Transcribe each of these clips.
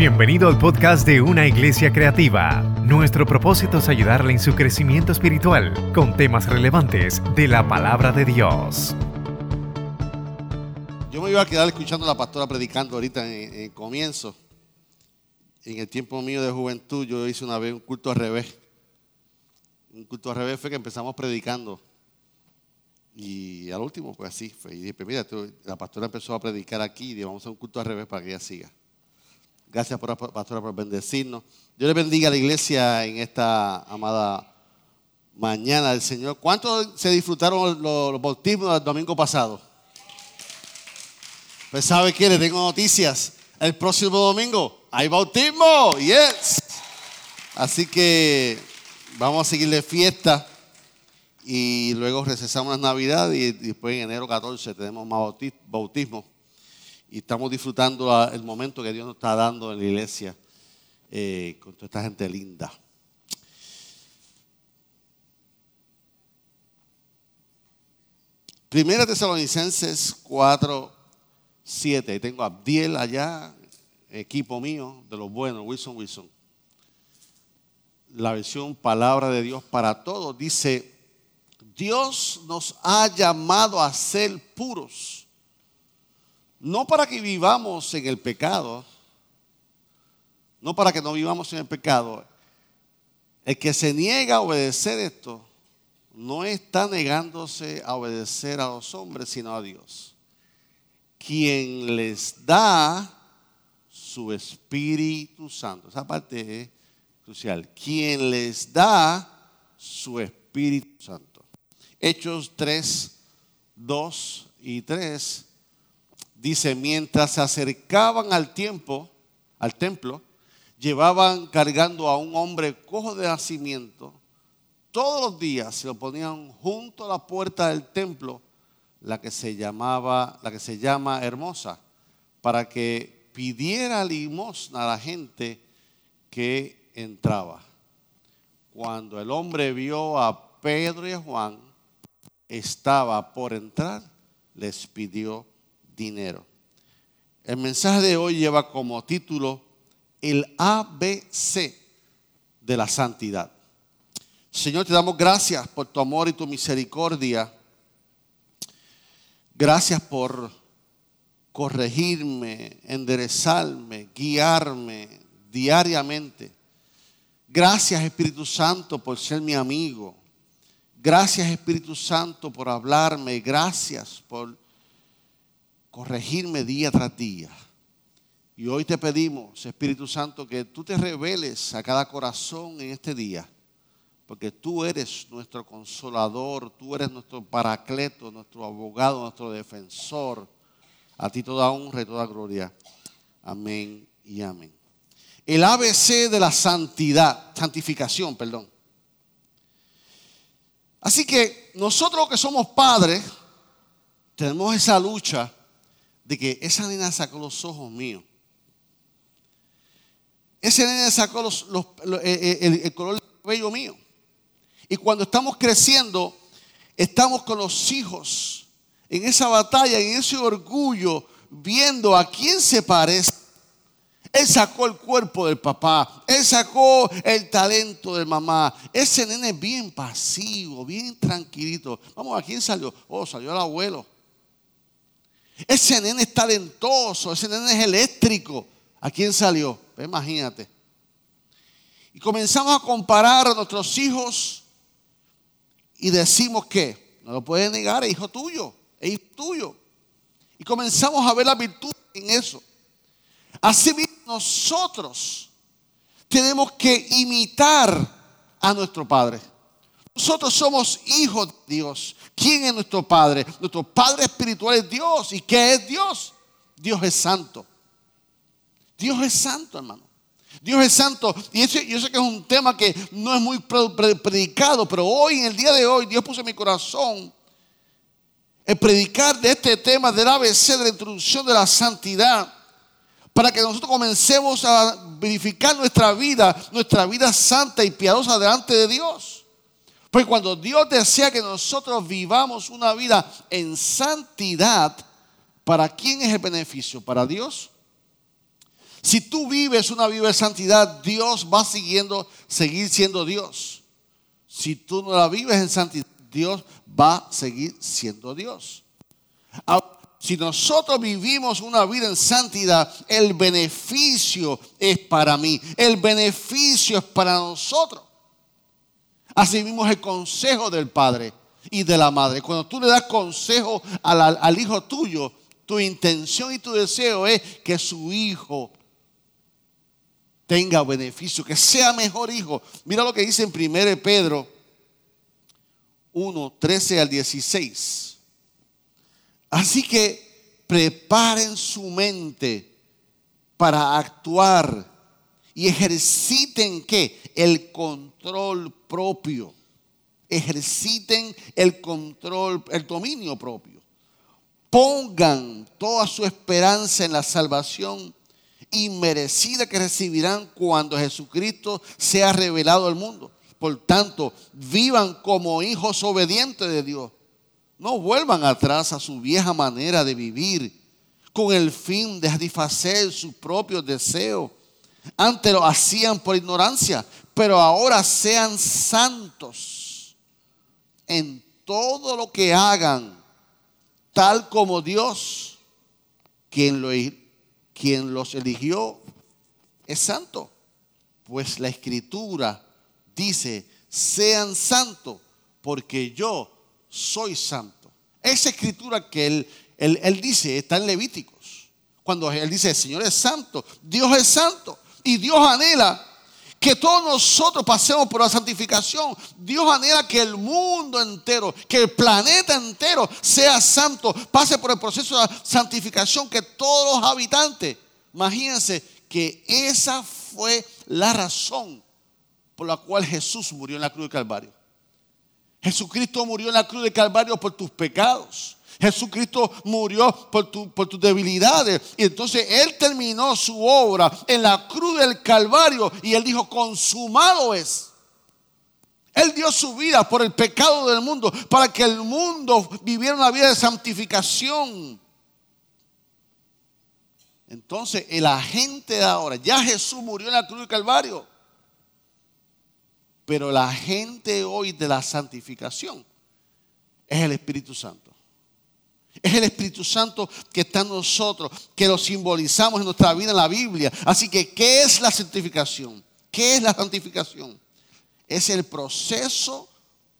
Bienvenido al podcast de Una Iglesia Creativa. Nuestro propósito es ayudarle en su crecimiento espiritual con temas relevantes de la palabra de Dios. Yo me iba a quedar escuchando a la pastora predicando ahorita en, en comienzo. En el tiempo mío de juventud yo hice una vez un culto al revés. Un culto al revés fue que empezamos predicando. Y al último, pues así fue. Y dije, pues mira, la pastora empezó a predicar aquí y dije, vamos a un culto al revés para que ella siga. Gracias, por, pastora, por bendecirnos. Dios le bendiga a la iglesia en esta amada mañana del Señor. ¿Cuántos se disfrutaron los, bautismos del domingo pasado? Pues sabe qué, le tengo noticias. El próximo domingo hay bautismo. Yes. Así que vamos a seguirle fiesta y luego recesamos las navidades y después en enero 14 tenemos más bauti- bautismo y estamos disfrutando el momento que Dios nos está dando en la iglesia eh, con toda esta gente linda. Primera Tesalonicenses 4, 7. Ahí tengo a Abdiel allá, equipo mío, de los buenos, Wilson Wilson. La versión Palabra de Dios para todos dice, Dios nos ha llamado a ser puros, no para que vivamos en el pecado, no para que no vivamos en el pecado. El que se niega a obedecer esto, no está negándose a obedecer a los hombres, sino a Dios, quien les da su Espíritu Santo. Esa parte es crucial. Quien les da su Espíritu Santo. Hechos 3, 2 y 3 dice, mientras se acercaban al tiempo, al templo, llevaban cargando a un hombre cojo de nacimiento, todos los días se lo ponían junto a la puerta del templo, la que se llamaba, la que se llama hermosa, para que pidiera limosna a la gente que entraba. Cuando el hombre vio a Pedro y a Juan, estaba por entrar, les pidió dinero. El mensaje de hoy lleva como título el ABC de la santidad. Señor, te damos gracias por tu amor y tu misericordia. Gracias por corregirme, enderezarme, guiarme diariamente. Gracias Espíritu Santo por ser mi amigo. Gracias Espíritu Santo por hablarme. Gracias por corregirme día tras día. Y hoy te pedimos, Espíritu Santo, que tú te reveles a cada corazón en este día. Porque tú eres nuestro consolador, tú eres nuestro paracleto, nuestro abogado, nuestro defensor. A ti toda honra y toda gloria. Amén y amén. El ABC de la santidad, santificación, perdón. Así que nosotros que somos padres, tenemos esa lucha de que esa nena sacó los ojos míos. Ese nene sacó los- lo- eh, el, color del cabello mío. Y cuando estamos creciendo, estamos con los hijos en esa batalla, en ese orgullo, viendo a quién se parece. Él sacó el cuerpo del papá, él sacó el talento de mamá. Ese nene es bien pasivo, bien tranquilito. Vamos, ¿a quién salió? Oh, salió el abuelo. Ese nene es talentoso, ese nene es eléctrico. ¿A quién salió? Imagínate. Y comenzamos a comparar a nuestros hijos y decimos que no lo puedes negar, es hijo tuyo, es hijo tuyo. Y comenzamos a ver la virtud en eso. Así mismo nosotros tenemos que imitar a nuestro Padre. Nosotros somos hijos de Dios. ¿Quién es nuestro Padre? Nuestro Padre espiritual es Dios. ¿Y qué es Dios? Dios es santo. Dios es santo, hermano. Dios es santo. Y eso, yo sé que es un tema que no es muy pre- pre- predicado, pero hoy, en el día de hoy, Dios puso en mi corazón el predicar de este tema del ABC, de la introducción de la santidad, para que nosotros comencemos a verificar nuestra vida, nuestra vida santa y piadosa delante de Dios. Porque cuando Dios desea que nosotros vivamos una vida en santidad, ¿para quién es el beneficio? ¿Para Dios? Si tú vives una vida de santidad, Dios va siguiendo, seguir siendo Dios. Si tú no la vives en santidad, Dios va a seguir siendo Dios. Si nosotros vivimos una vida en santidad, el beneficio es para mí, el beneficio es para nosotros. Así mismo es el consejo del Padre y de la Madre. Cuando tú le das consejo al, al hijo tuyo, tu intención y tu deseo es que su hijo tenga beneficio, que sea mejor hijo. Mira lo que dice en 1 Pedro 1, 13 al 16. Así que preparen su mente para actuar y ejerciten qué? El control propio. Ejerciten el control, el dominio propio. Pongan toda su esperanza en la salvación inmerecida que recibirán cuando Jesucristo sea revelado al mundo. Por tanto, vivan como hijos obedientes de Dios. No vuelvan atrás a su vieja manera de vivir con el fin de satisfacer sus propios deseos. Antes lo hacían por ignorancia, pero ahora sean santos en todo lo que hagan, tal como Dios, quien, lo, quien los eligió, es santo. Pues la escritura dice, sean santos, porque yo soy santo. Esa escritura que él, él, dice está en Levíticos. Cuando él dice, el Señor es santo, Dios es santo. Y Dios anhela que todos nosotros pasemos por la santificación. Dios anhela que el mundo entero, que el planeta entero sea santo, pase por el proceso de santificación, que todos los habitantes, imagínense que esa fue la razón por la cual Jesús murió en la cruz de Calvario. Jesucristo murió en la cruz de Calvario por tus pecados. Jesucristo murió por, por tus debilidades. Y entonces Él terminó su obra en la cruz del Calvario y Él dijo, consumado es. Él dio su vida por el pecado del mundo, para que el mundo viviera una vida de santificación. Entonces el agente de ahora, ya Jesús murió en la cruz del Calvario. Pero la gente hoy de la santificación es el Espíritu Santo. Es el Espíritu Santo que está en nosotros, que lo simbolizamos en nuestra vida en la Biblia. Así que, ¿qué es la santificación? ¿Qué es la santificación? Es el proceso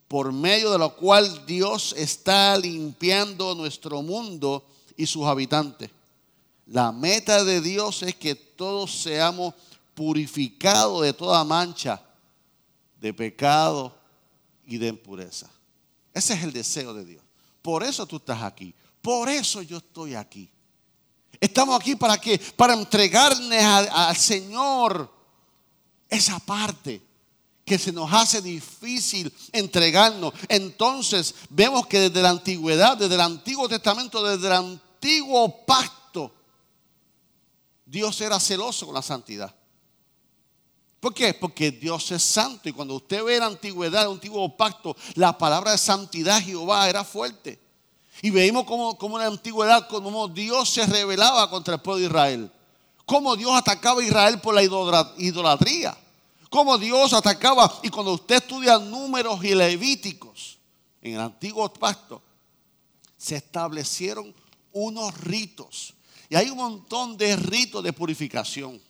por medio de lo cual Dios está limpiando nuestro mundo y sus habitantes. La meta de Dios es que todos seamos purificados de toda mancha de pecado y de impureza. Ese es el deseo de Dios. Por eso tú estás aquí. Por eso yo estoy aquí. Estamos aquí para que para entregarle al Señor esa parte que se nos hace difícil entregarnos. Entonces vemos que desde la antigüedad, desde el Antiguo Testamento, desde el antiguo pacto, Dios era celoso con la santidad. ¿Por qué? Porque Dios es santo y cuando usted ve la antigüedad, el antiguo pacto, la palabra de santidad Jehová era fuerte. Y veíamos como, como en la antigüedad, como Dios se rebelaba contra el pueblo de Israel. Cómo Dios atacaba a Israel por la idolatría. Cómo Dios atacaba. Y cuando usted estudia números y levíticos en el antiguo pacto, se establecieron unos ritos. Y hay un montón de ritos de purificación.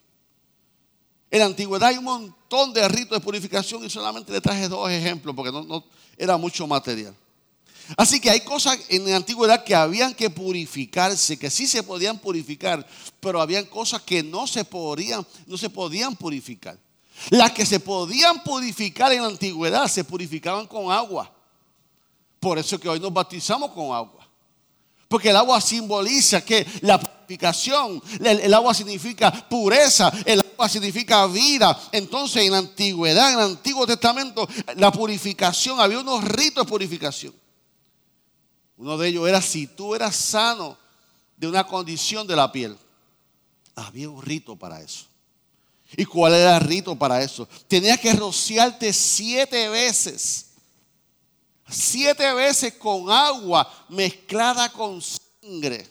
En la antigüedad hay un montón de ritos de purificación y solamente le traje dos ejemplos porque no, era mucho material. Así que hay cosas en la antigüedad que habían que purificarse, que sí se podían purificar, pero habían cosas que no se podían, no se podían purificar. Las que se podían purificar en la antigüedad se purificaban con agua. Por eso que hoy nos bautizamos con agua. Porque el agua simboliza que la purificación, el, agua significa pureza, el agua significa vida. Entonces en la antigüedad, en el Antiguo Testamento, la purificación, había unos ritos de purificación. Uno de ellos era si tú eras sano de una condición de la piel. Había un rito para eso. ¿Y cuál era el rito para eso? Tenías que rociarte siete veces siete veces con agua mezclada con sangre.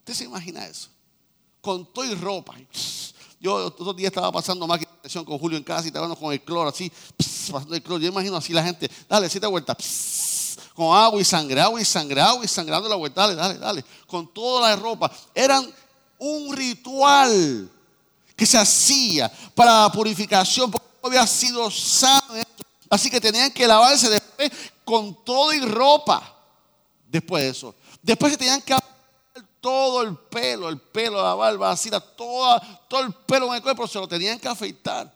¿Usted se imagina eso? Con todo y ropa. Yo otros días estaba pasando de presión con Julio en casa y estábamos con el cloro así, pasando el cloro. Yo imagino así la gente, dale, siete vueltas, con agua y sangre, y sangre, y sangrando la vuelta, dale, dale, dale, con toda la ropa. Eran un ritual que se hacía para la purificación, porque había sido sano. Así que tenían que lavarse después con todo y ropa. Después de eso. Después se tenían que todo el pelo, el pelo, la barba, así, todo el pelo en el cuerpo, se lo tenían que afeitar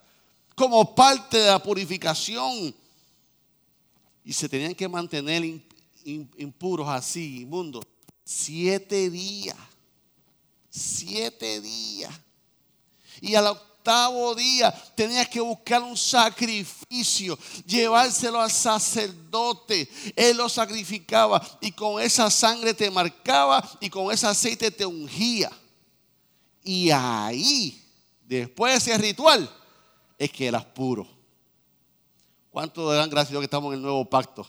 como parte de la purificación. Y se tenían que mantener impuros así, inmundos, siete días. Siete días. Y a la octavo día tenías que buscar un sacrificio, llevárselo al sacerdote. Él lo sacrificaba y con esa sangre te marcaba y con ese aceite te ungía. Y ahí, después de ese ritual, es que eras puro. ¿Cuánto dan gracias a Dios que estamos en el nuevo pacto?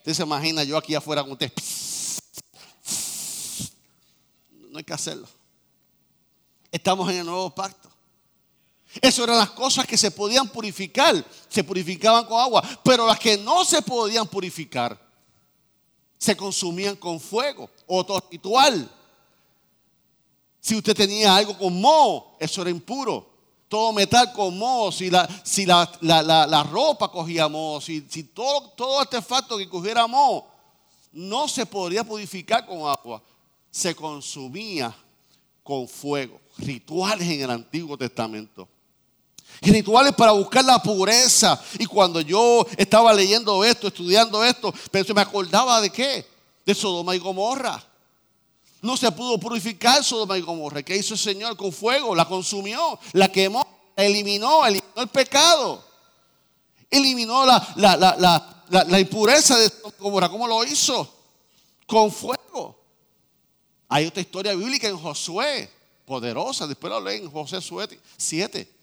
Usted se imagina yo aquí afuera con usted. No hay que hacerlo. Estamos en el nuevo pacto. Esas eran las cosas que se podían purificar, se purificaban con agua, pero las que no se podían purificar se consumían con fuego, otro ritual. Si usted tenía algo con moho, eso era impuro. Todo metal con moho, si la, si la, ropa cogía moho, si, si todo, todo artefacto que cogiera moho, no se podía purificar con agua, se consumía con fuego. Rituales en el Antiguo Testamento rituales para buscar la pureza. Y cuando yo estaba leyendo esto, estudiando esto, pero me acordaba de qué? De Sodoma y Gomorra. No se pudo purificar Sodoma y Gomorra. ¿Qué hizo el Señor con fuego? La consumió, la quemó, la eliminó, eliminó el pecado. Eliminó la, impureza de Sodoma y Gomorra. ¿Cómo lo hizo? Con fuego. Hay otra historia bíblica en Josué, poderosa. Después lo leen en José 7.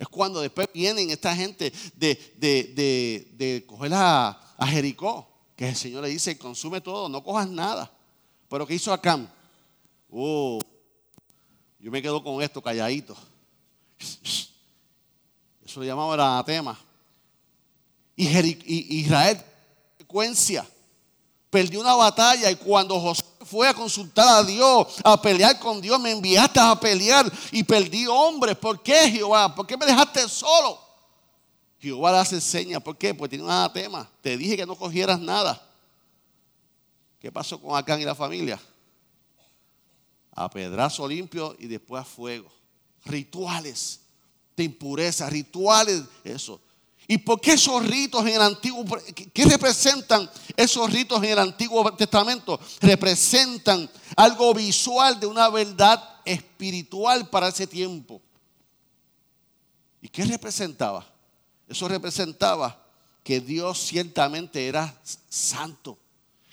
Es cuando después vienen esta gente de, de, coger a, Jericó, que el Señor le dice, consume todo, no cojas nada. Pero ¿qué hizo Acán? Oh, yo me quedo con esto calladito. Eso le llamaba el anatema. Y, Israel, consecuencia, perdió una batalla y cuando José fue a consultar a Dios, a pelear con Dios. Me enviaste a pelear y perdí hombres. ¿Por qué, Jehová? ¿Por qué me dejaste solo? Jehová le hace señas. ¿Por qué? Porque tiene un anatema. Te dije que no cogieras nada. ¿Qué pasó con Acán y la familia? A pedrazo limpio y después a fuego. Rituales de impureza, rituales, eso. ¿Y por qué esos ritos en el Antiguo, qué representan esos ritos en el Antiguo Testamento? Representan algo visual de una verdad espiritual para ese tiempo. ¿Y qué representaba? Eso representaba que Dios ciertamente era santo,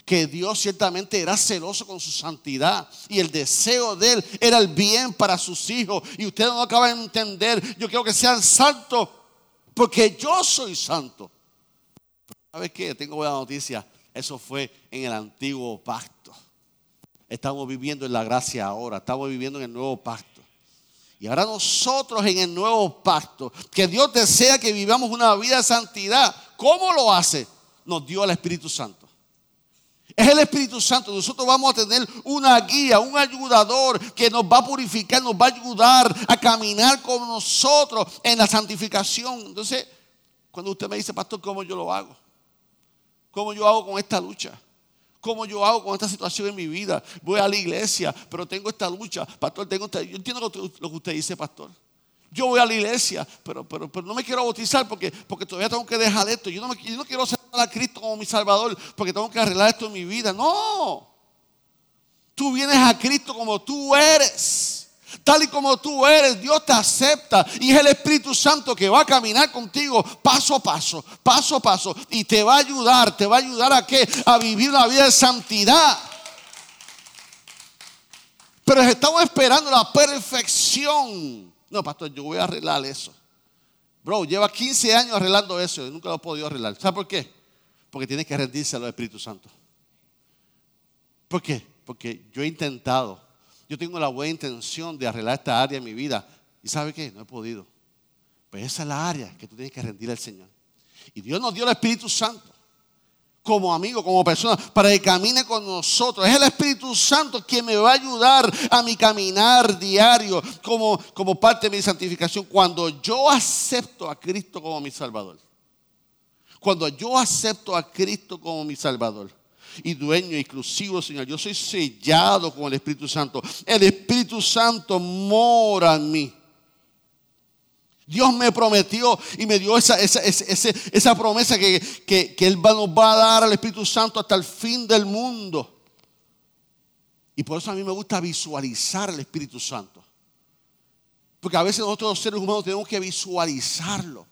que Dios ciertamente era celoso con su santidad y el deseo de Él era el bien para sus hijos. Y ustedes no acaban de entender, yo quiero que sean santos porque yo soy santo. ¿Sabes qué? Tengo buena noticia. Eso fue en el antiguo pacto. Estamos viviendo en la gracia ahora. Estamos viviendo en el nuevo pacto. Y ahora nosotros en el nuevo pacto, que Dios desea que vivamos una vida de santidad. ¿Cómo lo hace? Nos dio al Espíritu Santo. Es el Espíritu Santo. Nosotros vamos a tener una guía, un ayudador que nos va a purificar, nos va a ayudar a caminar con nosotros en la santificación. Entonces, cuando usted me dice, pastor, ¿cómo yo lo hago? ¿Cómo yo hago con esta lucha? ¿Cómo yo hago con esta situación en mi vida? Voy a la iglesia, pero tengo esta lucha. Pastor, tengo esta... Yo entiendo lo que usted dice, pastor. Yo voy a la iglesia, pero, pero, pero no me quiero bautizar porque, porque todavía tengo que dejar esto. Yo no, me, quiero aceptar a Cristo como mi Salvador porque tengo que arreglar esto en mi vida. No. Tú vienes a Cristo como tú eres. Tal y como tú eres, Dios te acepta y es el Espíritu Santo que va a caminar contigo paso a paso, paso a paso y te va a ayudar, te va a ayudar a qué? A vivir una vida de santidad. Pero estamos esperando la perfección no, pastor, yo voy a arreglar eso. Bro, lleva 15 años arreglando eso y nunca lo he podido arreglar. ¿Sabe por qué? Porque tiene que rendirse a los Espíritu Santo. ¿Por qué? Porque yo he intentado, yo tengo la buena intención de arreglar esta área en mi vida, ¿Y sabe qué? No he podido. Pues esa es la área que tú tienes que rendir al Señor. Y Dios nos dio el Espíritu Santo como amigo, como persona, para que camine con nosotros. Es el Espíritu Santo quien me va a ayudar a mi caminar diario como, como parte de mi santificación. Cuando yo acepto a Cristo como mi Salvador. Cuando yo acepto a Cristo como mi Salvador y dueño exclusivo, Señor, yo soy sellado con el Espíritu Santo. El Espíritu Santo mora en mí. Dios me prometió y me dio esa, esa, promesa que, que, Él nos va a dar al Espíritu Santo hasta el fin del mundo. Y por eso a mí me gusta visualizar el Espíritu Santo. Porque a veces nosotros los seres humanos tenemos que visualizarlo.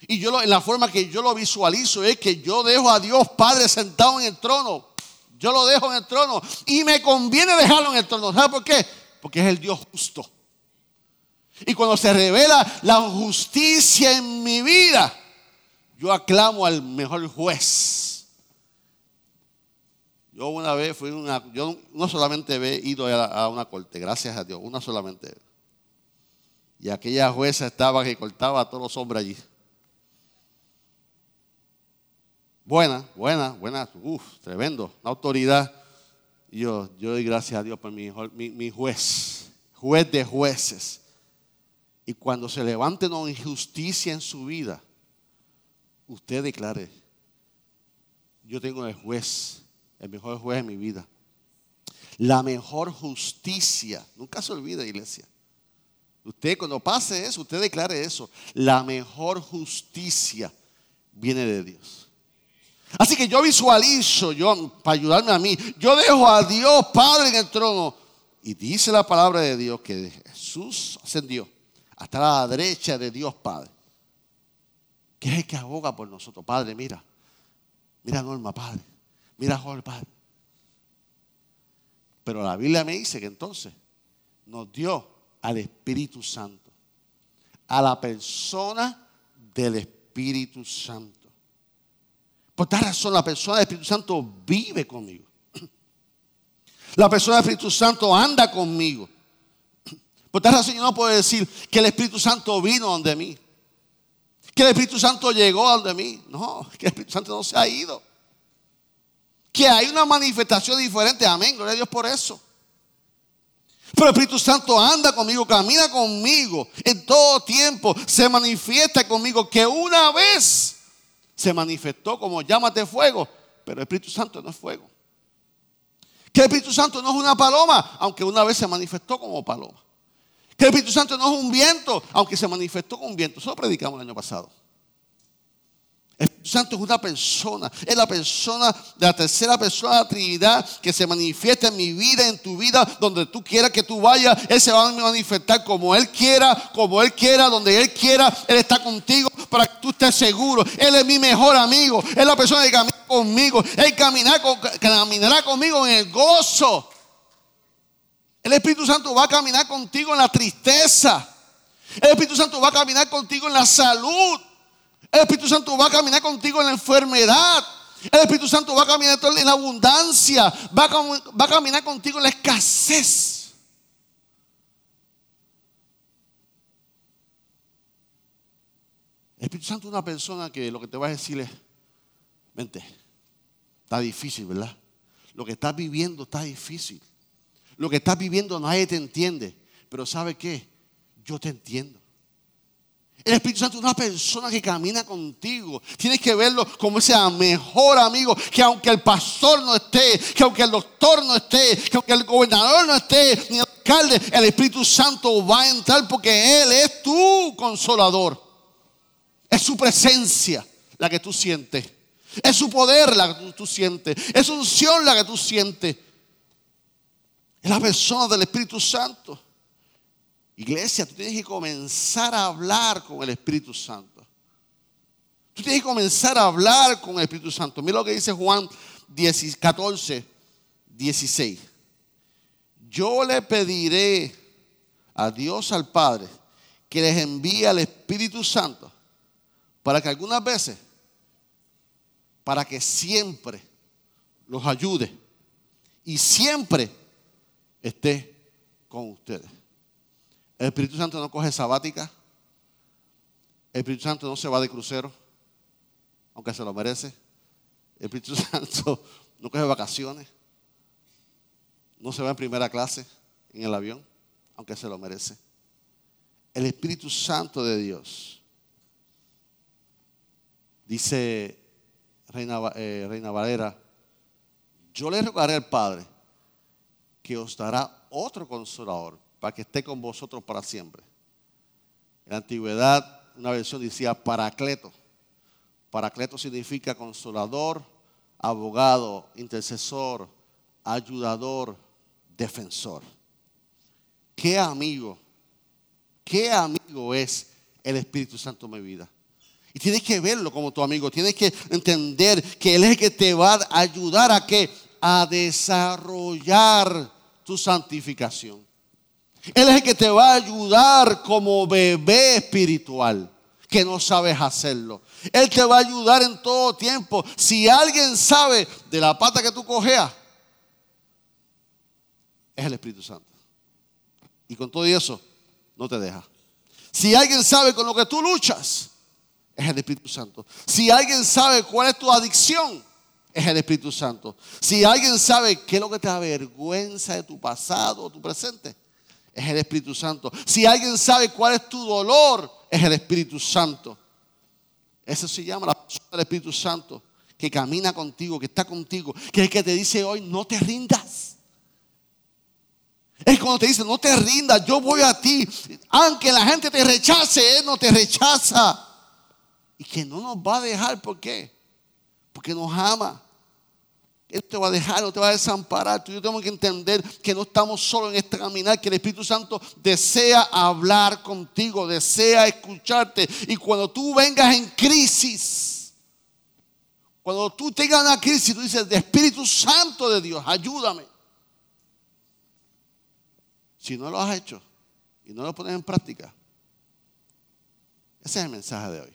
Y yo en la forma que yo lo visualizo es que yo dejo a Dios Padre sentado en el trono. Yo lo dejo en el trono. Y me conviene dejarlo en el trono. ¿Sabe por qué? Porque es el Dios justo. Y cuando se revela la justicia en mi vida, yo aclamo al mejor juez. Yo una vez fui una, yo no solamente he ido a una corte, gracias a Dios, una solamente. Y aquella jueza estaba que cortaba a todos los hombres allí. Buena, buena, buena, uff, tremendo, una autoridad. yo, yo doy gracias a Dios por mi, mi, mi juez, juez de jueces y cuando se levante una injusticia en su vida, usted declare, yo tengo el juez, el mejor juez de mi vida. La mejor justicia, nunca se olvide iglesia. Usted cuando pase eso, usted declare eso. La mejor justicia viene de Dios. Así que yo visualizo, yo para ayudarme a mí, yo dejo a Dios Padre en el trono. Y dice la palabra de Dios que Jesús ascendió hasta la derecha de Dios Padre, que es el que aboga por nosotros. Padre, mira, mira Norma, Padre, mira Jorge, Padre. Pero la Biblia me dice que entonces nos dio al Espíritu Santo, a la persona del Espíritu Santo. Por tal razón, la persona del Espíritu Santo vive conmigo. La persona del Espíritu Santo anda conmigo. Por tal razón yo no puedo decir que el Espíritu Santo vino donde mí. Que el Espíritu Santo llegó donde mí. No, que el Espíritu Santo no se ha ido. Que hay una manifestación diferente. Amén. Gloria a Dios por eso. Pero el Espíritu Santo anda conmigo, camina conmigo en todo tiempo, se manifiesta conmigo, que una vez se manifestó como llamas de fuego, pero el Espíritu Santo no es fuego. Que el Espíritu Santo no es una paloma, aunque una vez se manifestó como paloma. Que el Espíritu Santo no es un viento, aunque se manifestó con un viento. Eso lo predicamos el año pasado. El Espíritu Santo es una persona, es la persona la tercera persona de la Trinidad que se manifiesta en mi vida, en tu vida, donde tú quieras que tú vayas. Él se va a manifestar como Él quiera, como Él quiera, donde Él quiera. Él está contigo para que tú estés seguro. Él es mi mejor amigo, es la persona que camina conmigo. Él caminará conmigo en el gozo. El Espíritu Santo va a caminar contigo en la tristeza. El Espíritu Santo va a caminar contigo en la salud. El Espíritu Santo va a caminar contigo en la enfermedad. El Espíritu Santo va a caminar en la abundancia. Va a, va a caminar contigo en la escasez. Espíritu Santo es una persona que lo que te va a decir es, vente, está difícil, ¿verdad? Lo que estás viviendo está difícil. Lo que estás viviendo nadie te entiende. Pero ¿sabe qué? Yo te entiendo. El Espíritu Santo es una persona que camina contigo. Tienes que verlo como ese mejor amigo. Que aunque el pastor no esté, que aunque el doctor no esté, que aunque el gobernador no esté, ni el alcalde, el Espíritu Santo va a entrar porque Él es tu consolador. Es su presencia la que tú sientes. Es su poder la que tú sientes. Es su unción la que tú sientes. Es la persona del Espíritu Santo. Iglesia, tú tienes que comenzar a hablar con el Espíritu Santo. Tú tienes que comenzar a hablar con el Espíritu Santo. Mira lo que dice Juan 14, 16. Yo le pediré a Dios al Padre que les envíe al Espíritu Santo para que algunas veces, para que siempre los ayude y siempre esté con ustedes. El Espíritu Santo no coge sabática. El Espíritu Santo no se va de crucero, aunque se lo merece. El Espíritu Santo no coge vacaciones. No se va en primera clase en el avión, aunque se lo merece. El Espíritu Santo de Dios, dice Reina, eh, Valera, yo le rogaré al Padre que os dará otro consolador para que esté con vosotros para siempre. En la antigüedad, una versión decía paracleto. Paracleto significa consolador, abogado, intercesor, ayudador, defensor. ¿Qué amigo? ¿Qué amigo es el Espíritu Santo en mi vida? Y tienes que verlo como tu amigo. Tienes que entender que Él es el que te va a ayudar a que a desarrollar tu santificación. Él es el que te va a ayudar como bebé espiritual que no sabes hacerlo. Él te va a ayudar en todo tiempo. Si alguien sabe de la pata que tú cojeas, es el Espíritu Santo. Y con todo eso, no te deja. Si alguien sabe con lo que tú luchas, es el Espíritu Santo. Si alguien sabe cuál es tu adicción, es el Espíritu Santo. Si alguien sabe qué es lo que te avergüenza de tu pasado o tu presente, es el Espíritu Santo. Si alguien sabe cuál es tu dolor, es el Espíritu Santo. Eso se llama la persona del Espíritu Santo, que camina contigo, que está contigo, que es el que te dice hoy, no te rindas. Es cuando te dice, no te rindas, yo voy a ti. Aunque la gente te rechace, Él no te rechaza. Y que no nos va a dejar, ¿por qué? Porque nos ama. Él te va a dejar, no te va a desamparar. Tú y yo tenemos que entender que no estamos solo en este caminar, que el Espíritu Santo desea hablar contigo, desea escucharte. Y cuando tú vengas en crisis, cuando tú tengas una crisis, tú dices, de Espíritu Santo de Dios, ayúdame. Si no lo has hecho y no lo pones en práctica, ese es el mensaje de hoy.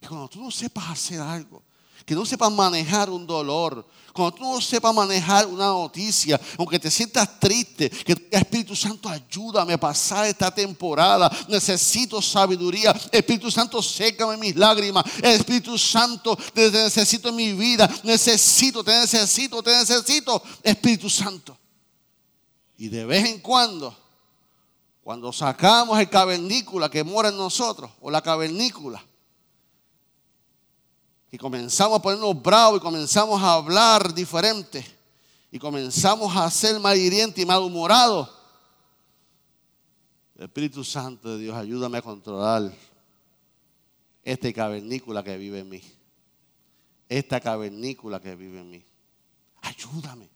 Y cuando tú no sepas hacer algo, que no sepas manejar un dolor, cuando tú no sepas manejar una noticia, aunque te sientas triste, que Espíritu Santo ayúdame a pasar esta temporada, necesito sabiduría, Espíritu Santo sécame mis lágrimas, Espíritu Santo te necesito en mi vida, necesito, te necesito, te necesito, Espíritu Santo. Y de vez en cuando, cuando sacamos el cavernícula que mora en nosotros, o la cavernícula, y comenzamos a ponernos bravos y comenzamos a hablar diferente y comenzamos a ser malhirientes y malhumorados. Espíritu Santo de Dios, ayúdame a controlar este cavernícula que vive en mí. Esta cavernícula que vive en mí. Ayúdame,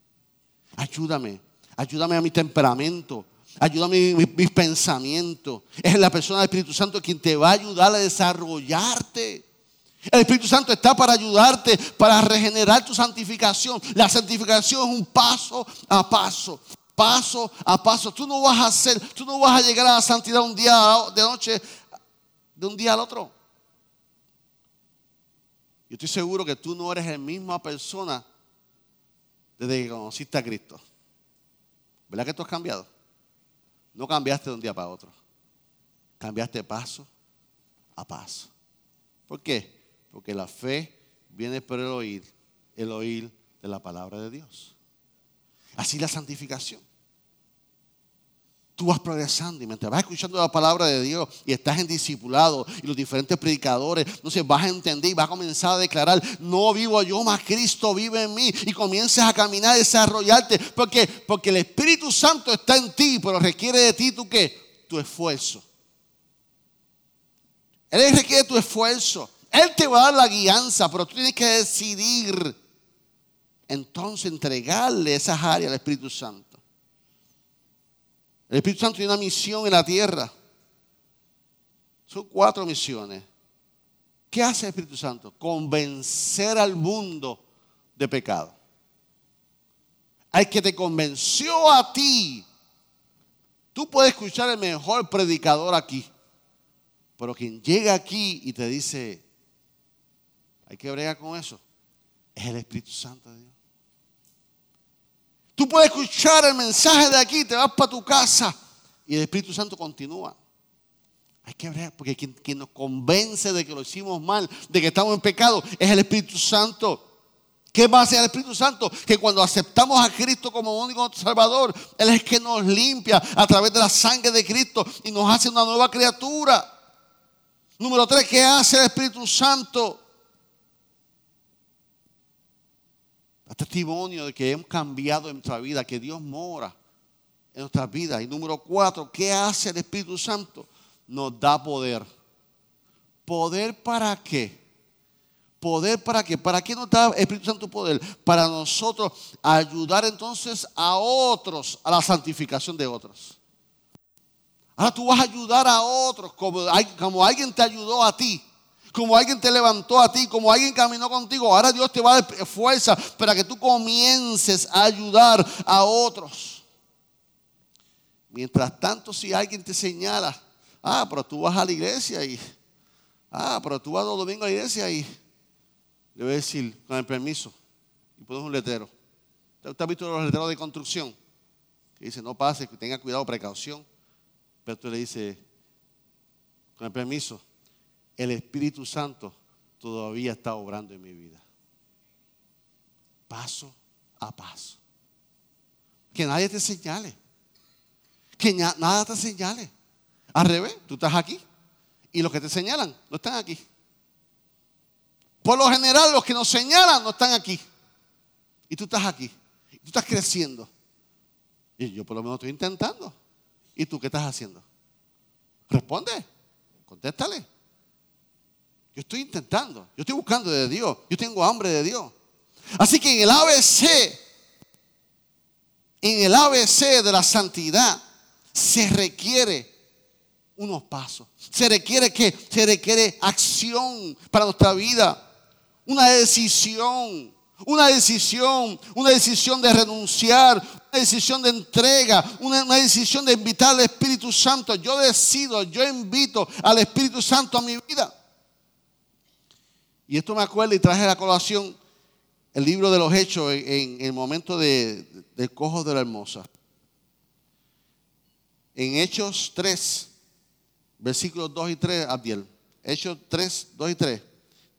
ayúdame, ayúdame a mi temperamento, ayúdame a mis, mis pensamientos. Es la persona del Espíritu Santo quien te va a ayudar a desarrollarte. El Espíritu Santo está para ayudarte, para regenerar tu santificación. La santificación es un paso a paso, paso a paso. Tú no vas a hacer, tú no vas a llegar a la santidad un día de noche, de un día al otro. Yo estoy seguro que tú no eres la misma persona desde que conociste a Cristo. ¿Verdad que tú has cambiado? No cambiaste de un día para otro. Cambiaste paso a paso. ¿Por qué? Porque la fe viene por el oír, el oír de la palabra de Dios. Así la santificación. Tú vas progresando y mientras vas escuchando la palabra de Dios y estás en discipulado y los diferentes predicadores, entonces vas a entender y vas a comenzar a declarar, no vivo yo, más Cristo vive en mí y comienzas a caminar, a desarrollarte. Porque, porque el Espíritu Santo está en ti, pero requiere de ti tu qué? Tu esfuerzo. Él requiere tu esfuerzo. Él te va a dar la guianza, pero tú tienes que decidir entonces entregarle esas áreas al Espíritu Santo. El Espíritu Santo tiene una misión en la tierra. Son cuatro misiones. ¿Qué hace el Espíritu Santo? Convencer al mundo de pecado. Al que te convenció a ti. Tú puedes escuchar el mejor predicador aquí. Pero quien llega aquí y te dice, hay que bregar con eso. Es el Espíritu Santo de Dios. Tú puedes escuchar el mensaje de aquí, te vas para tu casa Y el Espíritu Santo continúa. Hay que ver, porque quien, quien, nos convence de que lo hicimos mal, de que estamos en pecado, es el Espíritu Santo. ¿Qué va a hacer el Espíritu Santo? Que cuando aceptamos a Cristo como único Salvador, Él es que nos limpia a través de la sangre de Cristo y nos hace una nueva criatura. Número tres, ¿qué hace el Espíritu Santo? Testimonio de que hemos cambiado en nuestra vida, que Dios mora en nuestras vidas. Y número cuatro, ¿qué hace el Espíritu Santo? Nos da poder. ¿Poder para qué? ¿Poder para qué? ¿Para qué nos da el Espíritu Santo poder? Para nosotros ayudar entonces a otros a la santificación de otros. Ahora tú vas a ayudar a otros como, como alguien te ayudó a ti. Como alguien te levantó a ti, como alguien caminó contigo. Ahora Dios te va a dar fuerza para que tú comiences a ayudar a otros. Mientras tanto, si alguien te señala, ah, pero tú vas a la iglesia y, ah, pero tú vas los domingos a la iglesia y le voy a decir, con el permiso, y pones un letrero. ¿Usted ha visto los letreros de construcción? Que dice, no pase, tenga cuidado, precaución. Pero tú le dice, con el permiso, el Espíritu Santo todavía está obrando en mi vida. Paso a paso. Que nadie te señale. Que nada te señale. Al revés, tú estás aquí y los que te señalan no están aquí. Por lo general, los que nos señalan no están aquí. Y tú estás aquí. Y tú estás creciendo. Y yo por lo menos estoy intentando. ¿Y tú qué estás haciendo? Responde. Contéstale. Yo estoy intentando. Yo estoy buscando de Dios. Yo tengo hambre de Dios. Así que en el ABC, en el ABC de la santidad, se requiere unos pasos. Se requiere que se requiere acción para nuestra vida una decisión, una decisión, una decisión de renunciar, una decisión de entrega, una, decisión de invitar al Espíritu Santo. Yo decido, yo invito al Espíritu Santo a mi vida. Y esto me acuerdo y traje a la colación el libro de los Hechos en, el momento de, del cojo de la hermosa. En Hechos 3, versículos 2 y 3, Abdiel. Hechos 3, 2 y 3.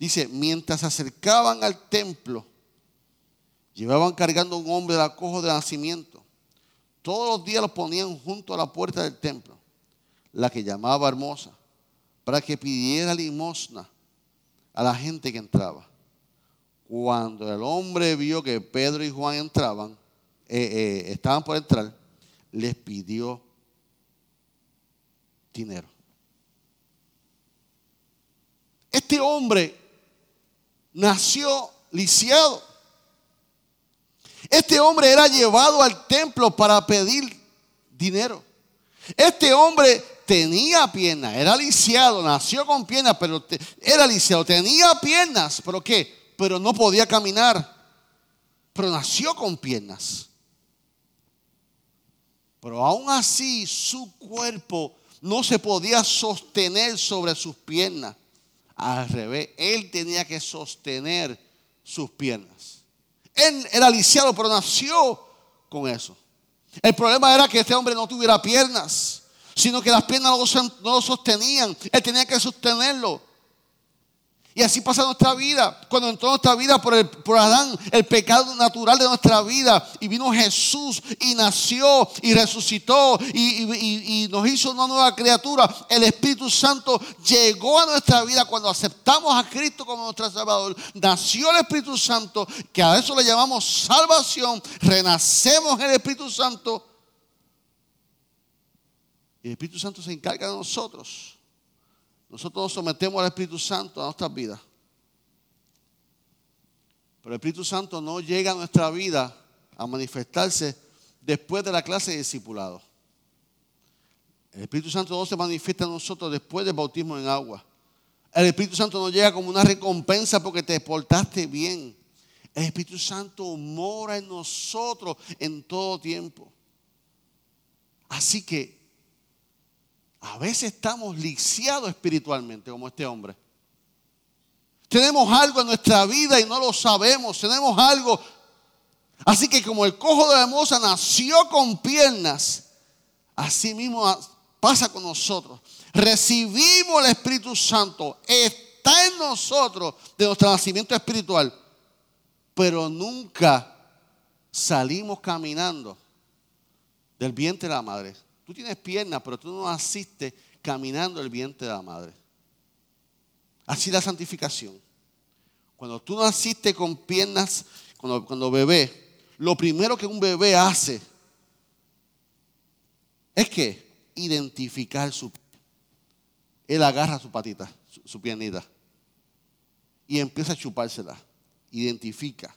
Dice, mientras se acercaban al templo, llevaban cargando un hombre de acojo de nacimiento. Todos los días lo ponían junto a la puerta del templo, la que llamaba hermosa, para que pidiera limosna a la gente que entraba. Cuando el hombre vio que Pedro y Juan entraban, eh, eh, estaban por entrar, les pidió dinero. Este hombre nació lisiado. Este hombre era llevado al templo para pedir dinero. Este hombre tenía piernas, era lisiado, nació con piernas, pero era lisiado, tenía piernas, pero ¿qué? Pero no podía caminar, pero nació con piernas. Pero aún así su cuerpo no se podía sostener sobre sus piernas. Al revés, él tenía que sostener sus piernas. Él era lisiado, pero nació con eso. El problema era que este hombre no tuviera piernas, sino que las piernas no lo sostenían. Él tenía que sostenerlo. Y así pasa nuestra vida. Cuando entró nuestra vida por, el, por Adán, el pecado natural de nuestra vida, y vino Jesús y nació y resucitó y, y, nos hizo una nueva criatura, el Espíritu Santo llegó a nuestra vida cuando aceptamos a Cristo como nuestro Salvador. Nació el Espíritu Santo, que a eso le llamamos salvación. Renacemos en el Espíritu Santo. Y el Espíritu Santo se encarga de nosotros nosotros nos sometemos al Espíritu Santo a nuestras vidas. Pero el Espíritu Santo no llega a nuestra vida a manifestarse después de la clase de discipulado. El Espíritu Santo no se manifiesta en nosotros después del bautismo en agua. El Espíritu Santo no llega como una recompensa porque te portaste bien. El Espíritu Santo mora en nosotros en todo tiempo. Así que a veces estamos lisiados espiritualmente como este hombre. Tenemos algo en nuestra vida y no lo sabemos. Tenemos algo. Así que como el cojo de la hermosa nació con piernas, Así mismo pasa con nosotros. Recibimos el Espíritu Santo. Está en nosotros de nuestro nacimiento espiritual. Pero nunca salimos caminando del vientre de la madre. Tú tienes piernas, pero tú no naciste caminando el vientre de la madre. Así la santificación. Cuando tú naciste con piernas, cuando, cuando bebé, lo primero que un bebé hace es que identificar su él agarra su patita, su, su piernita, y empieza a chupársela. Identifica.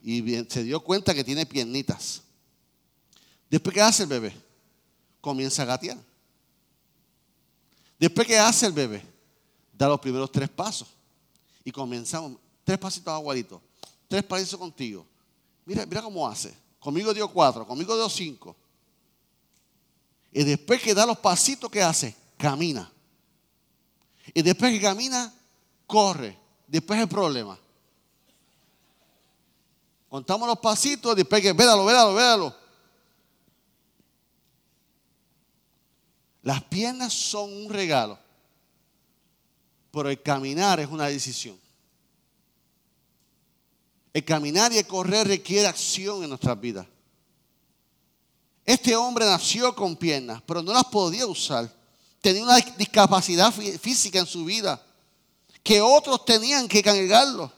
Y se dio cuenta que tiene piernitas. Después, ¿qué hace el bebé? Comienza a gatear. Después, ¿qué hace el bebé? Da los primeros tres pasos. Y comenzamos, tres pasitos aguaditos, tres pasitos contigo. Mira, mira cómo hace. Conmigo dio cuatro, conmigo dio cinco. Y después que da los pasitos, ¿qué hace? Camina. Y después que camina, corre. Después el problema. Contamos los pasitos, después que, védalo, védalo, védalo. Las piernas son un regalo, pero el caminar es una decisión. El caminar y el correr requiere acción en nuestras vidas. Este hombre nació con piernas, pero no las podía usar. Tenía una discapacidad física en su vida que otros tenían que cargarlo.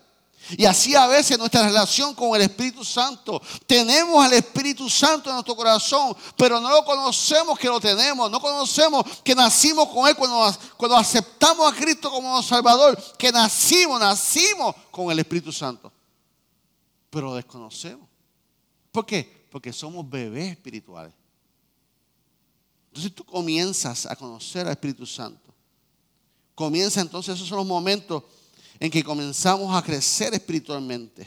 Y así a veces nuestra relación con el Espíritu Santo. Tenemos al Espíritu Santo en nuestro corazón, pero no lo conocemos que lo tenemos. No conocemos que nacimos con Él cuando, cuando aceptamos a Cristo como Salvador. Que nacimos, nacimos con el Espíritu Santo. Pero lo desconocemos. ¿Por qué? Porque somos bebés espirituales. Entonces tú comienzas a conocer al Espíritu Santo. Comienza entonces, esos son los momentos en que comenzamos a crecer espiritualmente.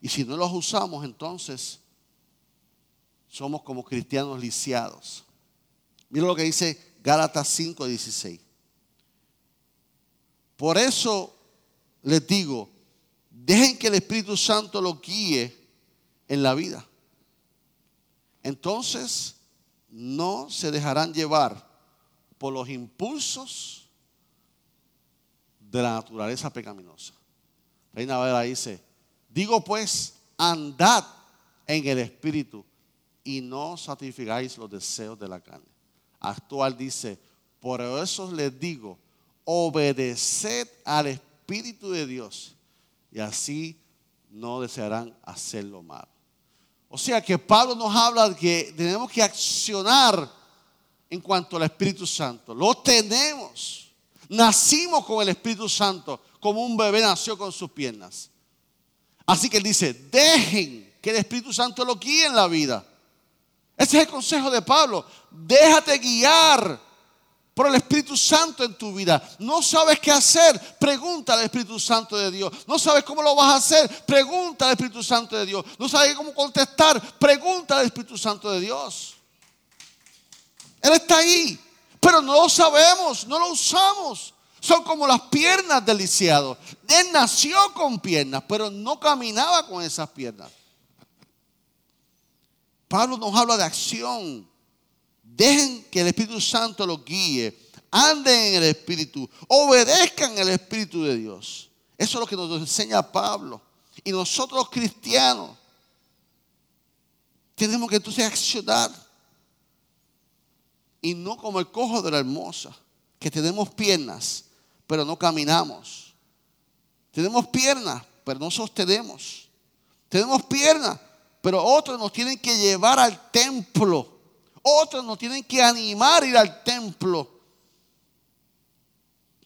Y si no los usamos, entonces somos como cristianos lisiados. Mira lo que dice Gálatas 5:16. Por eso les digo, dejen que el Espíritu Santo lo guíe en la vida. Entonces no se dejarán llevar por los impulsos de la naturaleza pecaminosa. Reina Valera dice, digo pues, andad en el Espíritu y no satisficáis los deseos de la carne. Actual dice, por eso les digo, obedeced al Espíritu de Dios y así no desearán hacer lo malo. O sea que Pablo nos habla de que tenemos que accionar en cuanto al Espíritu Santo. Lo tenemos. Nacimos con el Espíritu Santo, como un bebé nació con sus piernas. Así que él dice, dejen que el Espíritu Santo lo guíe en la vida. Ese es el consejo de Pablo. Déjate guiar por el Espíritu Santo en tu vida. No sabes qué hacer, pregunta al Espíritu Santo de Dios. No sabes cómo lo vas a hacer, pregunta al Espíritu Santo de Dios. No sabes cómo contestar, pregunta al Espíritu Santo de Dios. Él está ahí. Pero no lo sabemos, no lo usamos. Son como las piernas del lisiado. Él nació con piernas, pero no caminaba con esas piernas. Pablo nos habla de acción. Dejen que el Espíritu Santo los guíe. Anden en el Espíritu. Obedezcan el Espíritu de Dios. Eso es lo que nos enseña Pablo. Y nosotros cristianos tenemos que entonces accionar y no como el cojo de la hermosa, que tenemos piernas, pero no caminamos. Tenemos piernas, pero no sostenemos. Tenemos piernas, pero otros nos tienen que llevar al templo. Otros nos tienen que animar a ir al templo.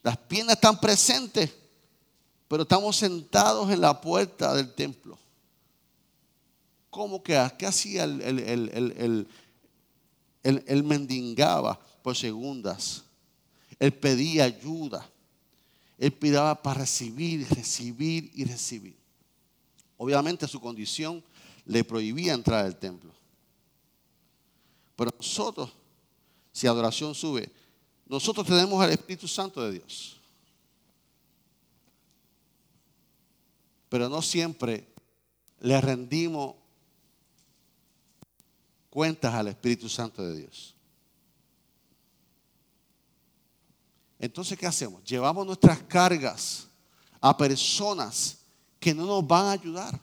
Las piernas están presentes, pero estamos sentados en la puerta del templo. ¿Cómo que? ¿Qué hacía el, el, él, mendigaba por segundas. Él pedía ayuda. Él pidaba para recibir, recibir y recibir. Obviamente su condición le prohibía entrar al templo. Pero nosotros, si adoración sube, nosotros tenemos el Espíritu Santo de Dios. Pero no siempre le rendimos cuentas al Espíritu Santo de Dios. Entonces, ¿qué hacemos? Llevamos nuestras cargas a personas que no nos van a ayudar.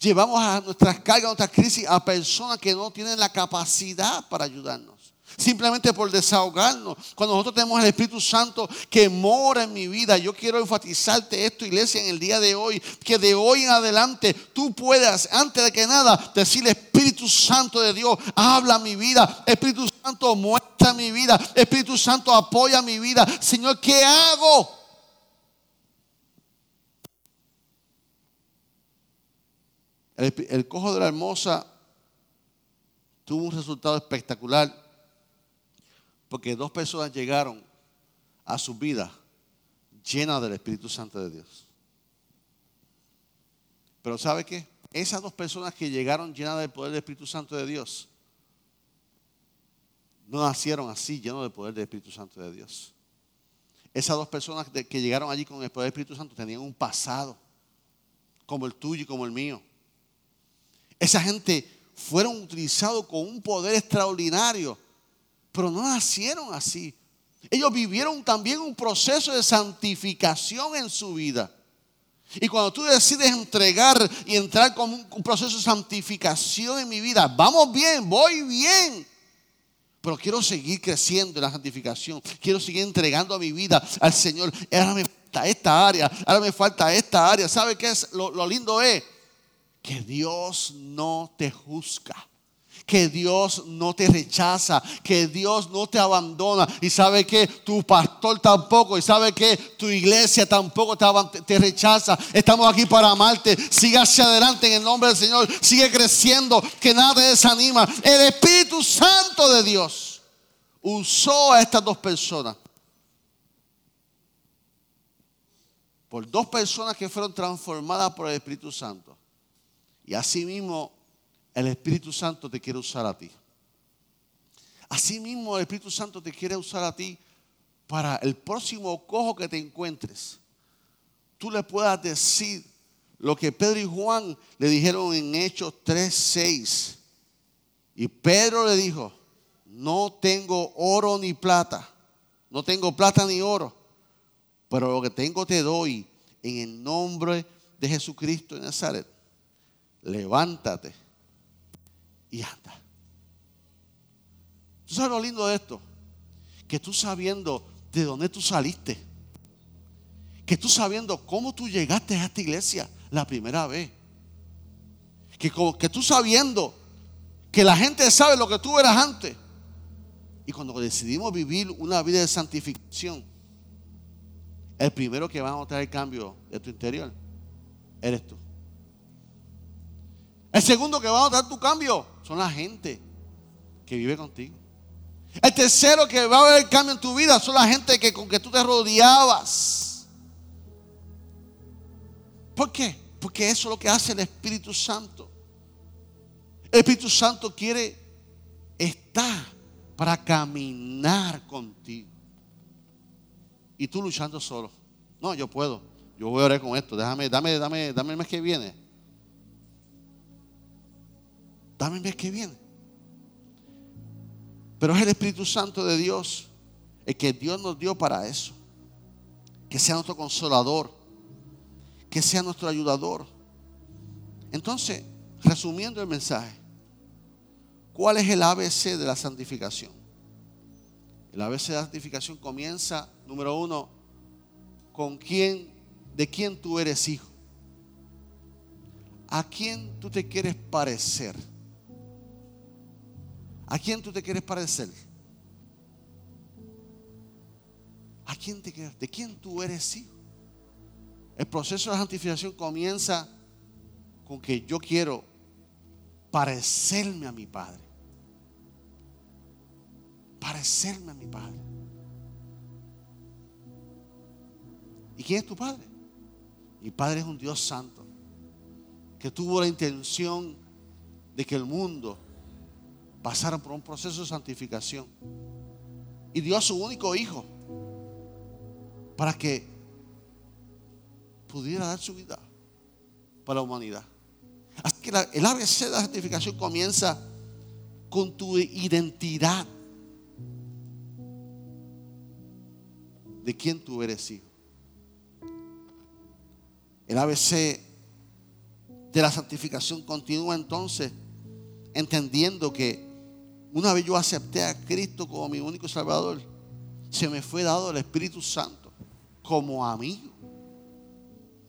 Llevamos a nuestras cargas, a nuestras crisis a personas que no tienen la capacidad para ayudarnos simplemente por desahogarnos. Cuando nosotros tenemos el Espíritu Santo que mora en mi vida, yo quiero enfatizarte esto, iglesia, en el día de hoy, que de hoy en adelante tú puedas, antes de que nada, decirle Espíritu Santo de Dios, habla mi vida, Espíritu Santo muestra mi vida, Espíritu Santo apoya mi vida. Señor, ¿qué hago? El, el cojo de la hermosa tuvo un resultado espectacular porque dos personas llegaron a su vida llenas del Espíritu Santo de Dios. Pero ¿sabe qué? Esas dos personas que llegaron llenas del poder del Espíritu Santo de Dios, no nacieron así, llenos del poder del Espíritu Santo de Dios. Esas dos personas que llegaron allí con el poder del Espíritu Santo tenían un pasado, como el tuyo y como el mío. Esa gente fueron utilizados con un poder extraordinario pero no nacieron así. Ellos vivieron también un proceso de santificación en su vida. Y cuando tú decides entregar y entrar con un, proceso de santificación en mi vida, vamos bien, voy bien. Pero quiero seguir creciendo en la santificación. Quiero seguir entregando mi vida al Señor. Ahora me falta esta área, ahora me falta esta área. ¿Sabe qué es? Lo, lo lindo es que Dios no te juzga que Dios no te rechaza, que Dios no te abandona. Y sabe que tu pastor tampoco, y sabe que tu iglesia tampoco te, rechaza. Estamos aquí para amarte. Sigue hacia adelante en el nombre del Señor. Sigue creciendo, que nada te desanima. El Espíritu Santo de Dios usó a estas dos personas. Por dos personas que fueron transformadas por el Espíritu Santo. Y asimismo el Espíritu Santo te quiere usar a ti. Asimismo, el Espíritu Santo te quiere usar a ti para el próximo cojo que te encuentres. Tú le puedas decir lo que Pedro y Juan le dijeron en Hechos 3:6. Y Pedro le dijo, no tengo oro ni plata, no tengo plata ni oro, pero lo que tengo te doy en el nombre de Jesucristo de Nazaret. Levántate y anda. ¿Tú sabes lo lindo de esto? Que tú sabiendo de dónde tú saliste, que tú sabiendo cómo tú llegaste a esta iglesia la primera vez, que, que tú sabiendo que la gente sabe lo que tú eras antes, y cuando decidimos vivir una vida de santificación, el primero que va a notar el cambio de tu interior eres tú. El segundo que va a notar tu cambio son la gente que vive contigo. El tercero que va a el cambio en tu vida son la gente que, con que tú te rodeabas. ¿Por qué? Porque eso es lo que hace el Espíritu Santo. El Espíritu Santo quiere estar para caminar contigo. Y tú luchando solo. No, yo puedo. Yo voy a orar con esto. Déjame, dame, dame, dame el mes que viene dame el mes que viene. Pero es el Espíritu Santo de Dios el que Dios nos dio para eso. Que sea nuestro consolador, que sea nuestro ayudador. Entonces, resumiendo el mensaje, ¿cuál es el ABC de la santificación? El ABC de la santificación comienza, número uno, con quién, de quién tú eres hijo. ¿A quién tú te quieres parecer? ¿A quién tú te quieres parecer? ¿A quién te quieres? ¿De quién tú eres hijo? El proceso de santificación comienza con que yo quiero parecerme a mi Padre. Parecerme a mi Padre. ¿Y quién es tu Padre? Mi Padre es un Dios santo que tuvo la intención de que el mundo pasaron por un proceso de santificación. Y dio a su único hijo para que pudiera dar su vida para la humanidad. Así que el ABC de la santificación comienza con tu identidad de quién tú eres hijo. El ABC de la santificación continúa entonces entendiendo que una vez yo acepté a Cristo como mi único Salvador, se me fue dado el Espíritu Santo como amigo,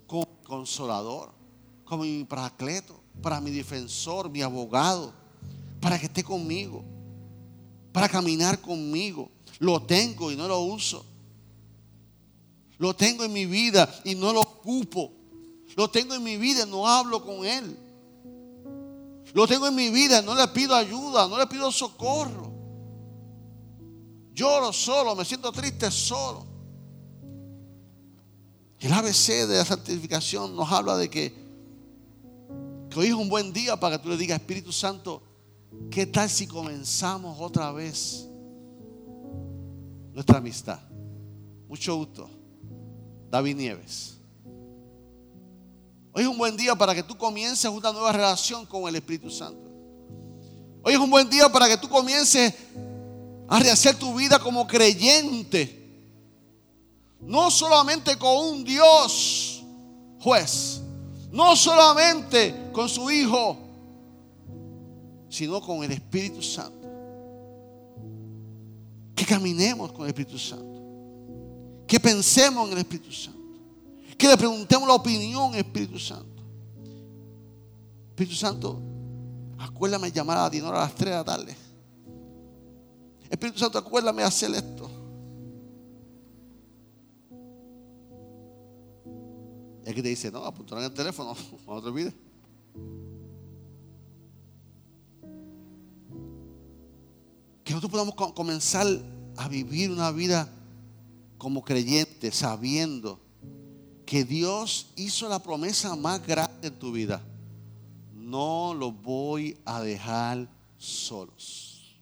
como consolador, como mi paracleto, para mi defensor, mi abogado, para que esté conmigo, para caminar conmigo. Lo tengo y no lo uso. Lo tengo en mi vida y no lo ocupo. Lo tengo en mi vida y no hablo con Él. Lo tengo en mi vida, no le pido ayuda, no le pido socorro. Lloro solo, me siento triste solo. El ABC de la santificación nos habla de que, que hoy es un buen día para que tú le digas, Espíritu Santo, ¿qué tal si comenzamos otra vez nuestra amistad? Mucho gusto. David Nieves. Hoy es un buen día para que tú comiences una nueva relación con el Espíritu Santo. Hoy es un buen día para que tú comiences a rehacer tu vida como creyente. No solamente con un Dios juez. No solamente con su Hijo. Sino con el Espíritu Santo. Que caminemos con el Espíritu Santo que pensemos en el Espíritu Santo, que le preguntemos la opinión Espíritu Santo. Espíritu Santo, acuérdame llamar a Dinora a las 3 de la tarde. Espíritu Santo, acuérdame hacer esto. Y aquí te dice, no, apuntar en el teléfono, no te olvides. Que nosotros podamos comenzar a vivir una vida como creyente sabiendo que Dios hizo la promesa más grande en tu vida. No los voy a dejar solos.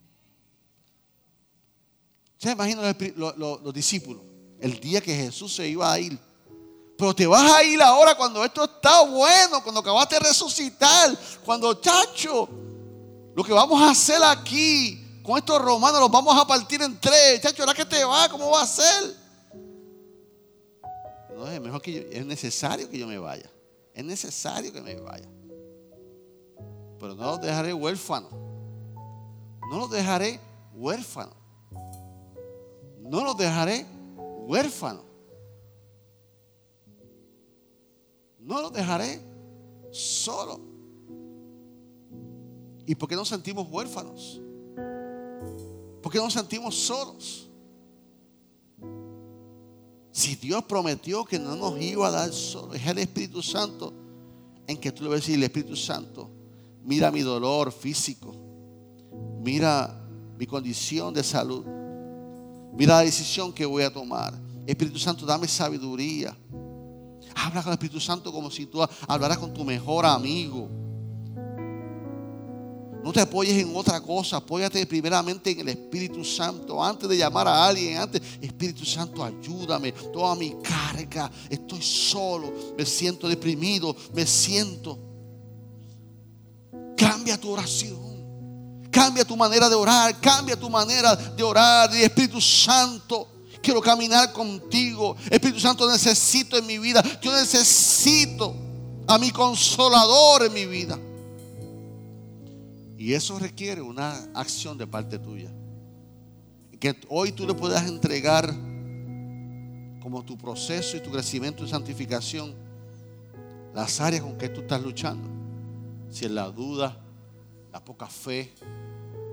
¿Se imaginan los, los discípulos? El día que Jesús se iba a ir. Pero te vas a ir ahora cuando esto está bueno, cuando acabaste de resucitar, cuando chacho, lo que vamos a hacer aquí con estos romanos los vamos a partir en tres. Chacho, ¿ahora que te va? ¿Cómo va a ser? No, es mejor que es necesario que yo me vaya. Es necesario que me vaya. Pero no los dejaré huérfanos. No los dejaré huérfanos. No los dejaré huérfanos. No los dejaré solo. ¿Y por qué nos sentimos huérfanos? ¿Por qué nos sentimos solos? Si Dios prometió que no nos iba a dar solo, es el Espíritu Santo en que tú le vas a decir, el Espíritu Santo, mira mi dolor físico, mira mi condición de salud, mira la decisión que voy a tomar. Espíritu Santo, dame sabiduría. Habla con el Espíritu Santo como si tú hablaras con tu mejor amigo. No te apoyes en otra cosa, apóyate primeramente en el Espíritu Santo. Antes de llamar a alguien, antes, Espíritu Santo, ayúdame, toda mi carga, estoy solo, me siento deprimido, me siento. Cambia tu oración, cambia tu manera de orar, cambia tu manera de orar. Y Espíritu Santo, quiero caminar contigo. Espíritu Santo, necesito en mi vida, yo necesito a mi consolador en mi vida. Y eso requiere una acción de parte tuya. Que hoy tú le puedas entregar como tu proceso y tu crecimiento y santificación las áreas con que tú estás luchando. Si es la duda, la poca fe,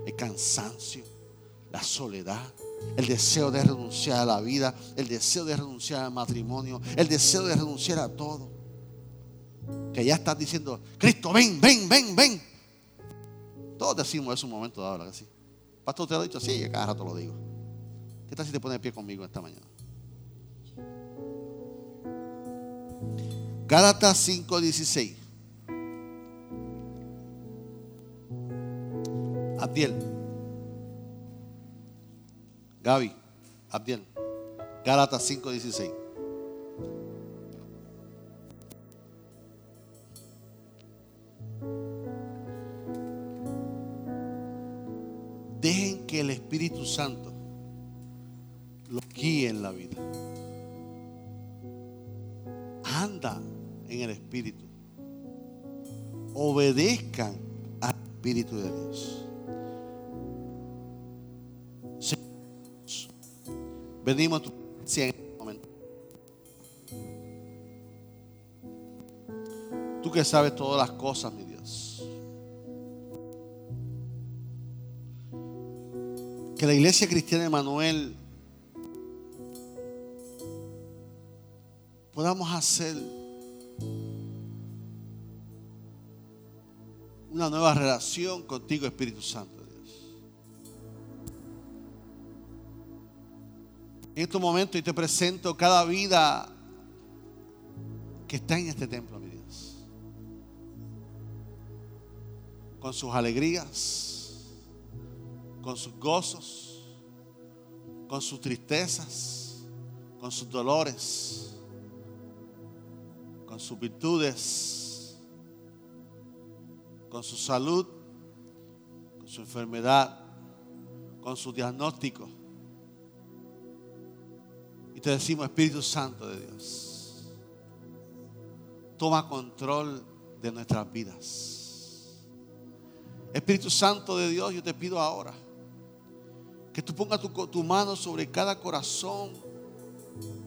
el cansancio, la soledad, el deseo de renunciar a la vida, el deseo de renunciar al matrimonio, el deseo de renunciar a todo. Que ya estás diciendo, Cristo, ven, ven, ven, ven. Todos decimos eso un momento dado, ¿verdad sí? Pastor, ¿usted lo ha dicho? Sí, cada rato lo digo. ¿Qué tal si te pone de pie conmigo esta mañana? Gálatas 5:16. Abdiel. Gaby. Abdiel. Gálatas 5:16. Dejen que el Espíritu Santo los guíe en la vida. Anda en el Espíritu. Obedezcan al Espíritu de Dios. Venimos a tu presencia en este momento. Tú que sabes todas las cosas, mi Que la iglesia cristiana de Manuel podamos hacer una nueva relación contigo, Espíritu Santo. En este momento y te presento cada vida que está en este templo, mi Dios. Con sus alegrías, con sus gozos, con sus tristezas, con sus dolores, con sus virtudes, con su salud, con su enfermedad, con su diagnóstico te decimos, Espíritu Santo de Dios, toma control de nuestras vidas. Espíritu Santo de Dios, yo te pido ahora que tú pongas tu, mano sobre cada corazón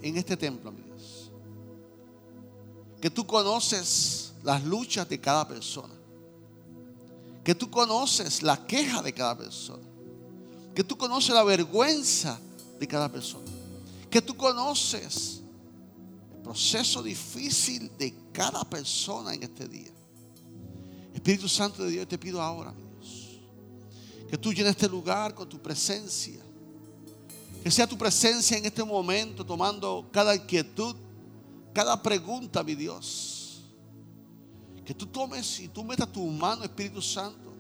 en este templo, mi Dios. Que tú conoces las luchas de cada persona. Que tú conoces la queja de cada persona. Que tú conoces la vergüenza de cada persona que tú conoces el proceso difícil de cada persona en este día. Espíritu Santo de Dios, te pido ahora, que tú llenes este lugar con tu presencia. Que sea tu presencia en este momento tomando cada inquietud, cada pregunta, mi Dios. Que tú tomes y tú metas tu mano, Espíritu Santo,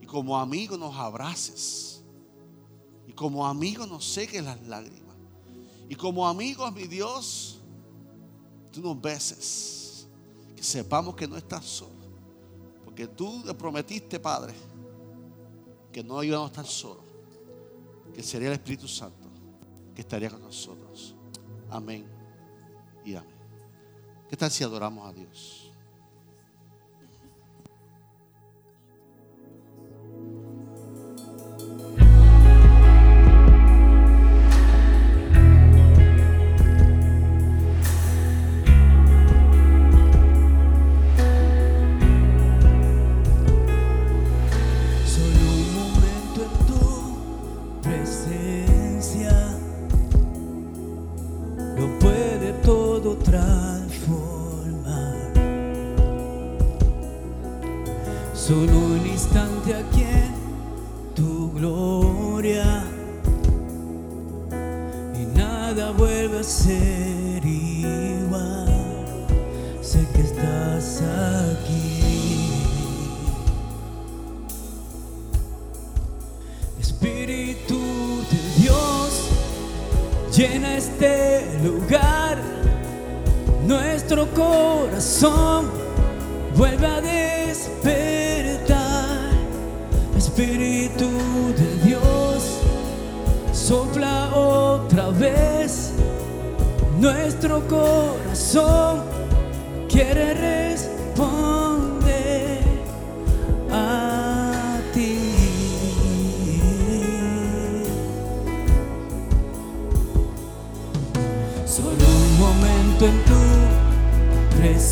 y como amigo nos abraces. Y como amigo nos seques las lágrimas. Y como amigos, mi Dios, tú nos beses. Que sepamos que no estás solo. Porque tú le prometiste, Padre, que no íbamos estar solos. Que sería el Espíritu Santo que estaría con nosotros. Amén y amén. ¿Qué tal si adoramos a Dios? Espíritu de Dios, llena este lugar, nuestro corazón vuelve a despertar. Espíritu de Dios, sopla otra vez, nuestro corazón quiere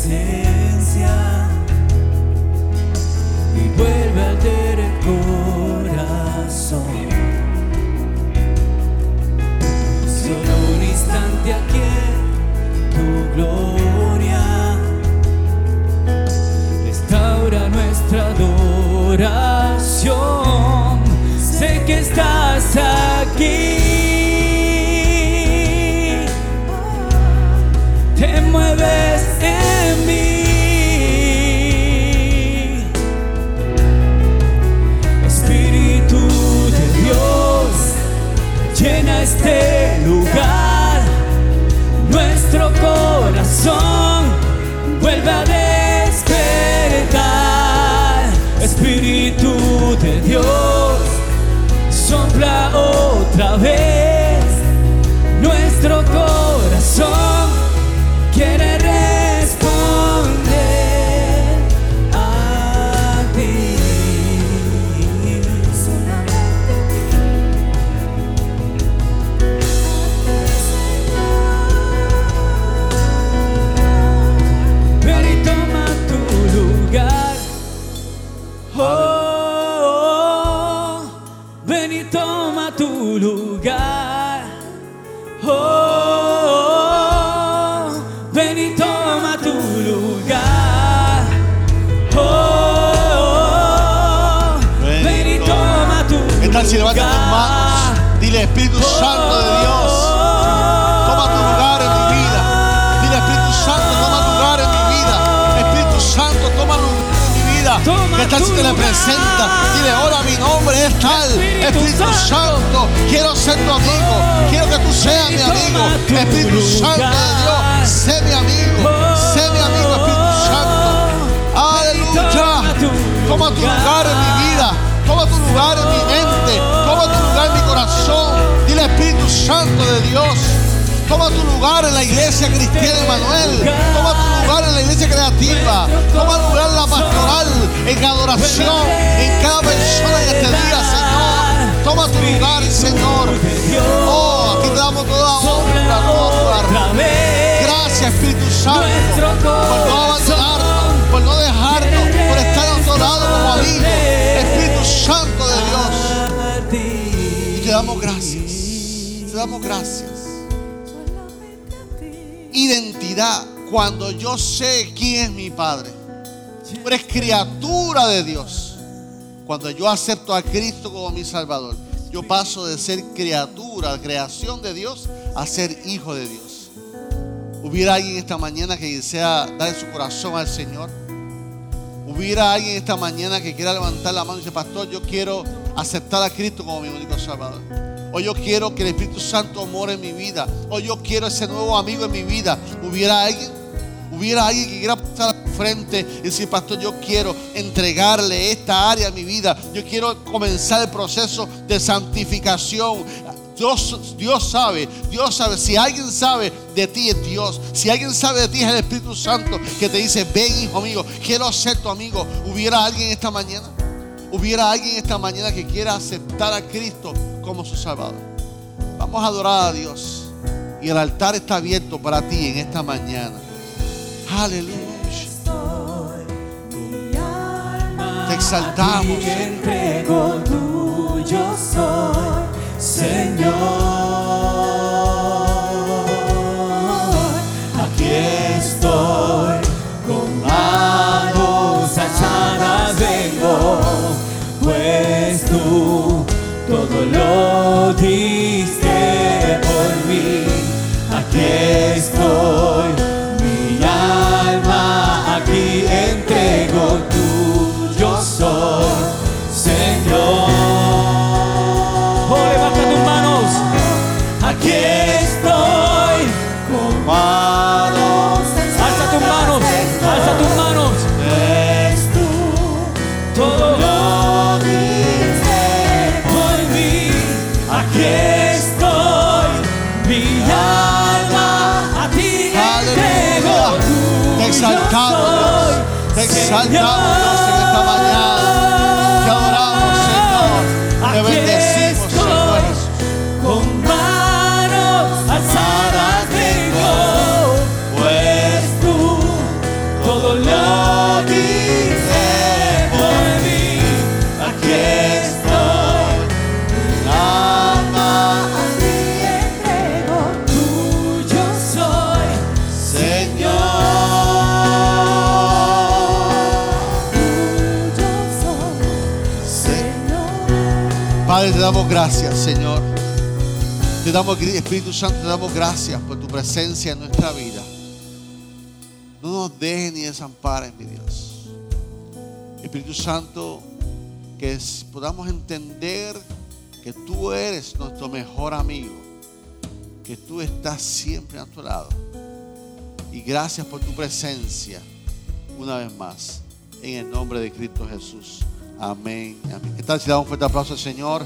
presencia y vuelve a alter el corazón. Solo un instante aquí tu gloria restaura nuestra adoración. Sé que estás ahí. De Dios. Cuando yo acepto a Cristo como mi Salvador, yo paso de ser criatura, creación de Dios, a ser hijo de Dios. Hubiera alguien esta mañana que desea dar su corazón al Señor. Hubiera alguien esta mañana que quiera levantar la mano y decir, pastor, yo quiero aceptar a Cristo como mi único Salvador. O yo quiero que el Espíritu Santo more en mi vida. O yo quiero ese nuevo amigo en mi vida. ¿Hubiera alguien? Hubiera alguien que quiera pasar al frente y decir, pastor, yo quiero entregarle esta área a mi vida. Yo quiero comenzar el proceso de santificación. Dios, Dios sabe, Dios sabe. Si alguien sabe de ti es Dios. Si alguien sabe de ti es el Espíritu Santo que te dice, ven hijo mío, quiero ser tu amigo. ¿Hubiera alguien esta mañana? ¿Hubiera alguien esta mañana que quiera aceptar a Cristo como su Salvador? Vamos a adorar a Dios. Y el altar está abierto para ti en esta mañana. Aleluya. Te exaltamos. Aquí entrego tuyo soy, Señor. Todo lo diste por mí. Aquí estoy, mi alma a ti entrego. Aleluya. Te exaltamos. Te exaltamos, damos gracias, Señor. Te damos, Espíritu Santo, te damos gracias por tu presencia en nuestra vida. No nos dejes ni desampares, mi Dios. Espíritu Santo, que podamos entender que tú eres nuestro mejor amigo, que tú estás siempre a nuestro lado. Y gracias por tu presencia una vez más, en el nombre de Cristo Jesús. Amén. Amén. ¿Qué tal si le damos un fuerte aplauso al Señor?